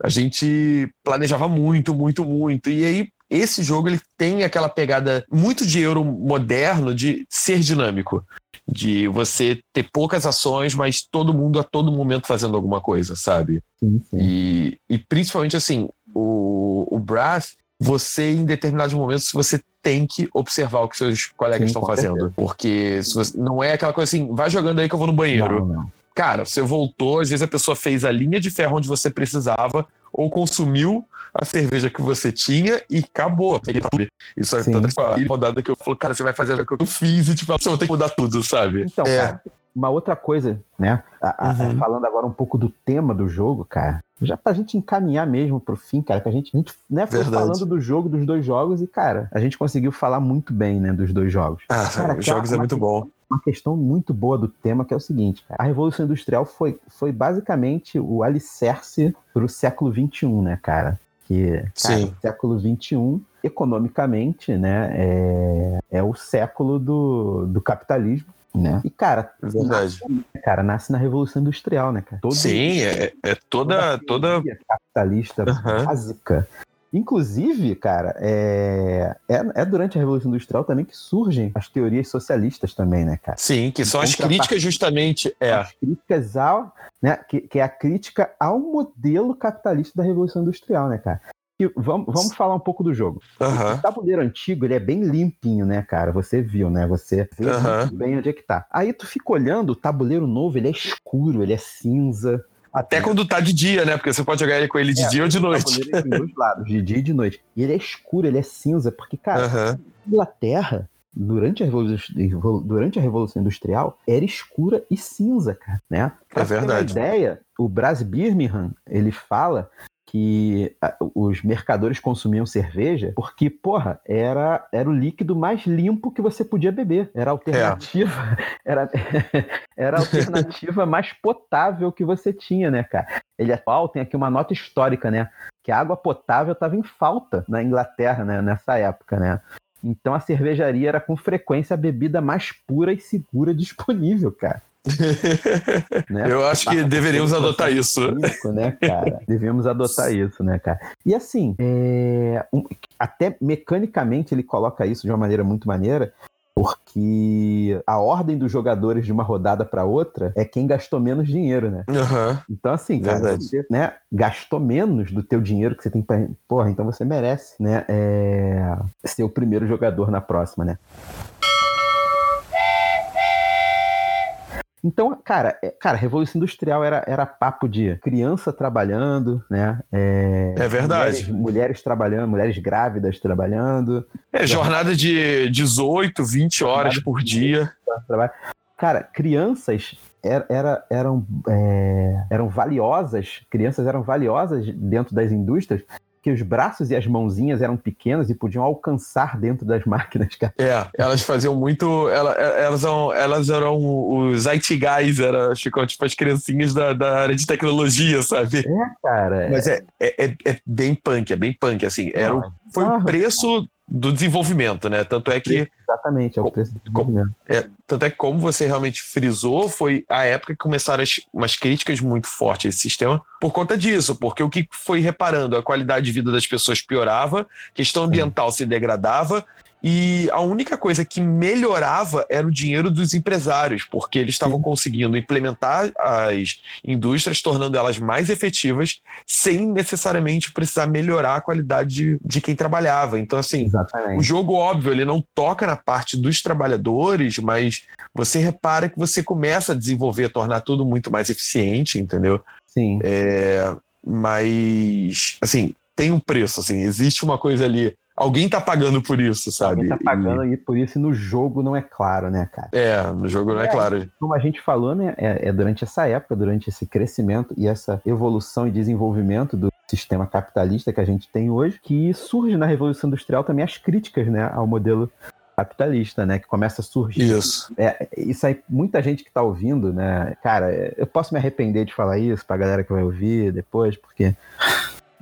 a gente planejava muito, muito, muito. E aí, esse jogo, ele tem aquela pegada muito de euro moderno de ser dinâmico. De você ter poucas ações, mas todo mundo a todo momento fazendo alguma coisa, sabe? Sim, sim. E, e principalmente assim, o, o você em determinados momentos você tem que observar o que seus colegas estão fazendo. Porque se você- não é aquela coisa assim, vai jogando aí que eu vou no banheiro. Não, não. Cara, você voltou, às vezes a pessoa fez a linha de ferro onde você precisava, ou consumiu a cerveja que você tinha e acabou. Isso é toda a rodada que eu falo, cara, você vai fazer o que eu fiz e tipo, você vai ter que mudar tudo, sabe? Então, É. cara, uma outra coisa, né? A- a- Uhum. Falando agora um pouco do tema do jogo, cara. Já pra gente encaminhar mesmo pro fim, cara, que a gente, a gente né, foi Verdade. falando do jogo, dos dois jogos, e, cara, a gente conseguiu falar muito bem, né, dos dois jogos. Ah, Cara, os jogos é muito bom. Uma questão muito boa do tema, que é o seguinte, cara. A Revolução Industrial foi, foi basicamente o alicerce pro século XXI, né, cara? Que cara, o século XXI, economicamente, né, é, é o século do, do capitalismo. Né? E, cara, Verdade. Nasce, cara, nasce na Revolução Industrial, né, cara? Todo Sim, é, é toda. toda, toda... capitalista uhum. básica Inclusive, cara, é, é, é, durante a Revolução Industrial também que surgem as teorias socialistas também, né, cara? Sim, que são as críticas justamente. É. As críticas ao. Né, que, que é a crítica ao modelo capitalista da Revolução Industrial, né, cara? E vamos, vamos falar um pouco do jogo. Uhum. O tabuleiro antigo, ele é bem limpinho, né, cara? Você viu, né? Você vê uhum. bem onde é que tá. Aí tu fica olhando, o tabuleiro novo, ele é escuro, ele é cinza. Até quando tá de dia, né? Porque você pode jogar ele com ele de é, dia ou de noite. Tem dois lados, de dia e de noite. E ele é escuro, ele é cinza, porque, cara, uhum. Inglaterra, durante a, Revolução, durante a Revolução Industrial, era escura e cinza, cara, né? Pra é verdade. Ter uma ideia, o Brás Birmingham, ele fala que os mercadores consumiam cerveja porque, porra, era, era o líquido mais limpo que você podia beber. Era a alternativa, é. era, era a alternativa mais potável que você tinha, né, cara? Ele é atual, tem aqui uma nota histórica, né? Que a água potável estava em falta na Inglaterra, né, nessa época, né? Então a cervejaria era com frequência a bebida mais pura e segura disponível, cara. né? Eu acho que deveríamos adotar isso. Né, cara? Devemos adotar isso, né, cara? E assim, é... até mecanicamente ele coloca isso de uma maneira muito maneira, porque a ordem dos jogadores de uma rodada para outra é quem gastou menos dinheiro, né? Uhum. Então, assim, cara, você né, gastou menos do teu dinheiro que você tem para. Porra, então você merece, né? É... Ser o primeiro jogador na próxima, né? Então, cara, é, cara, Revolução Industrial era, era papo de criança trabalhando, né? É, é verdade. Mulheres, mulheres, trabalhando, mulheres grávidas trabalhando. É, jornada de 18, 20 horas por dia. Cara, crianças era, era, eram, é, eram valiosas, crianças eram valiosas dentro das indústrias que os braços e as mãozinhas eram pequenas e podiam alcançar dentro das máquinas. Cara. É, elas faziam muito. Elas, elas, eram, elas eram os IT guys, era, ficou tipo as criancinhas da, da área de tecnologia, sabe? É, cara. Mas é, é, é, é bem punk, é bem punk, assim. Era, foi o preço do desenvolvimento, né? Tanto é que. Exatamente, é o preço do desenvolvimento. É, tanto é que, como você realmente frisou, foi a época que começaram as, umas críticas muito fortes a esse sistema por conta disso, porque o que foi reparando? A qualidade de vida das pessoas piorava, questão ambiental se degradava e a única coisa que melhorava era o dinheiro dos empresários, porque eles estavam conseguindo implementar as indústrias, tornando elas mais efetivas, sem necessariamente precisar melhorar a qualidade de, de quem trabalhava. Então, assim, Exatamente. o jogo, óbvio, ele não toca na parte dos trabalhadores, mas você repara que você começa a desenvolver, tornar tudo muito mais eficiente, entendeu? Sim. É, mas, assim, tem um preço, assim, existe uma coisa ali Alguém tá pagando por isso, sabe? Alguém tá pagando e... por isso e no jogo não é claro, né, cara? É, no jogo não é, é claro. Como a gente falou, né, é, é, durante essa época, durante esse crescimento e essa evolução e desenvolvimento do sistema capitalista que a gente tem hoje, que surge na Revolução Industrial também as críticas, né, ao modelo capitalista, né? Que começa a surgir. Isso. É, isso aí, muita gente que tá ouvindo, né? Cara, eu posso me arrepender de falar isso pra galera que vai ouvir depois, porque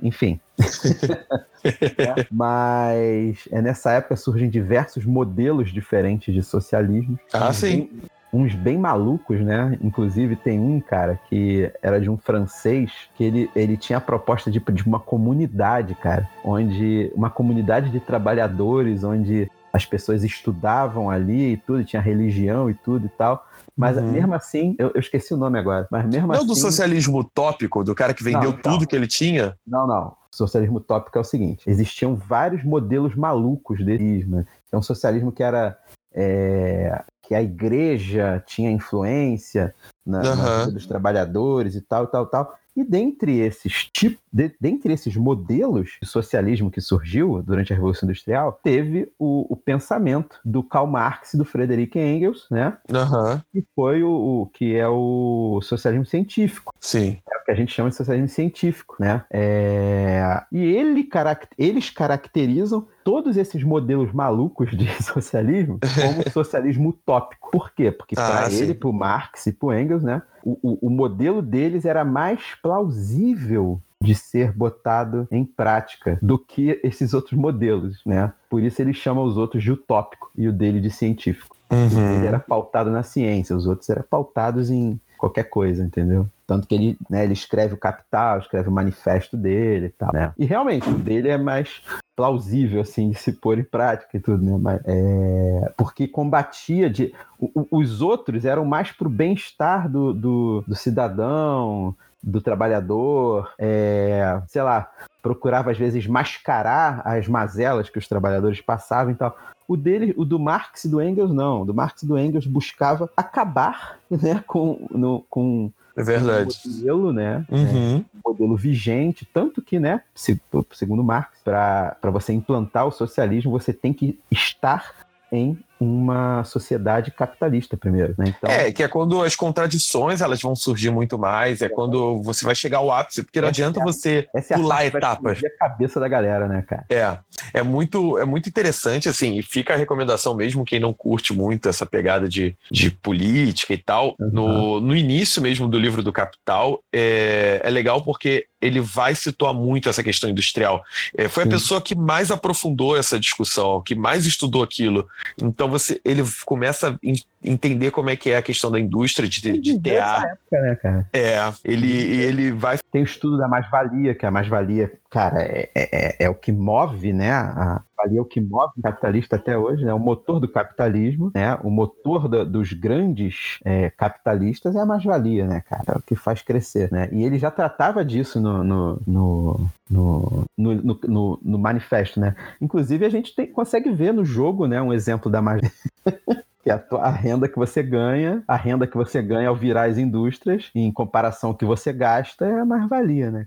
enfim. é, mas é nessa época surgem diversos modelos diferentes de socialismo. Ah, sim. Bem, uns bem malucos, né? Inclusive tem um cara que era de um francês que ele, ele tinha a proposta de, de uma comunidade, cara, onde uma comunidade de trabalhadores, onde as pessoas estudavam ali e tudo, tinha religião e tudo e tal. Mas uhum. mesmo assim, eu, eu, esqueci o nome agora, mas mesmo não assim. Não do socialismo utópico, do cara que vendeu não, tudo que ele tinha? Não, não. O socialismo utópico é o seguinte: existiam vários modelos malucos dele. Né? É um socialismo que era. É, que a igreja tinha influência na, uhum. na vida dos trabalhadores e tal, tal, tal. E dentre esses tipos, de, dentre esses modelos de socialismo que surgiu durante a Revolução Industrial, teve o, o pensamento do Karl Marx e do Frederick Engels, né? Uhum. Que foi o, o, que é o socialismo científico. Sim. É o que a gente chama de socialismo científico, né? É... E ele, eles caracterizam todos esses modelos malucos de socialismo como socialismo utópico. Por quê? Porque ah, para ele, para o Marx e para o Engels, né, o, o, o modelo deles era mais plausível de ser botado em prática do que esses outros modelos, né? Por isso ele chama os outros de utópico e o dele de científico. Uhum. Ele era pautado na ciência, os outros eram pautados em qualquer coisa, entendeu? Tanto que ele, né, ele escreve o Capital, escreve o manifesto dele e tal, né? E realmente, o dele é mais plausível, assim, de se pôr em prática e tudo, né? Mas, é... Porque combatia de... O, os outros eram mais pro bem-estar do, do, do cidadão, do trabalhador, é... sei lá, procurava às vezes mascarar as mazelas que os trabalhadores passavam e tal. O dele, o do Marx e do Engels, não. O do Marx e do Engels buscava acabar né, com, no, com é verdade. o modelo, né? Uhum. É, modelo vigente, tanto que, né, segundo Marx, para você implantar o socialismo, você tem que estar em uma sociedade capitalista primeiro, né? Então, é, que é quando as contradições elas vão surgir muito mais, é, quando você vai chegar ao ápice, porque não adianta é, você pular é etapas. É a cabeça da galera, né, cara? É, é muito, é muito interessante, assim, e fica a recomendação mesmo, quem não curte muito essa pegada de, de política e tal, uhum. no, no início mesmo do livro do Capital, é, é legal porque ele vai situar muito essa questão industrial. É, foi Sim. a pessoa que mais aprofundou essa discussão, que mais estudou aquilo. Então você, ele começa a entender como é que é a questão da indústria de, de TA. Época, né, cara? É, ele, ele vai. Tem o estudo da mais-valia, que a mais-valia, cara, é, é, é, o que move, né? A valia é o que move o capitalista até hoje, né? O motor do capitalismo, né? O motor do, dos grandes é, capitalistas é a mais-valia, né, cara? É o que faz crescer, né? E ele já tratava disso no, no, no, no, no, no, no manifesto, né? Inclusive, a gente tem, consegue ver no jogo, né? Um exemplo da mais que é a, tua, a, renda que você ganha, a renda que você ganha ao virar as indústrias, em comparação ao que você gasta, é a mais-valia, né?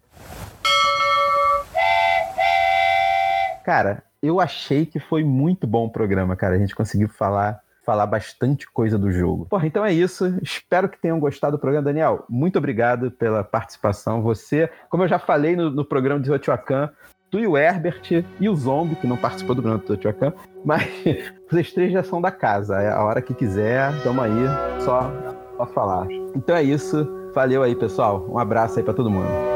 Cara, eu achei que foi muito bom o programa, cara. A gente conseguiu falar falar bastante coisa do jogo. Porra, então é isso. Espero que tenham gostado do programa. Daniel, muito obrigado pela participação. Você, como eu já falei no, no programa de Otiwakan, tu e o Herbert e o Zombie, que não participou do do Teotihuacan, mas vocês três já são da casa. É a hora que quiser, tamo aí, só, só falar. Então é isso. Valeu aí, pessoal. Um abraço aí para todo mundo.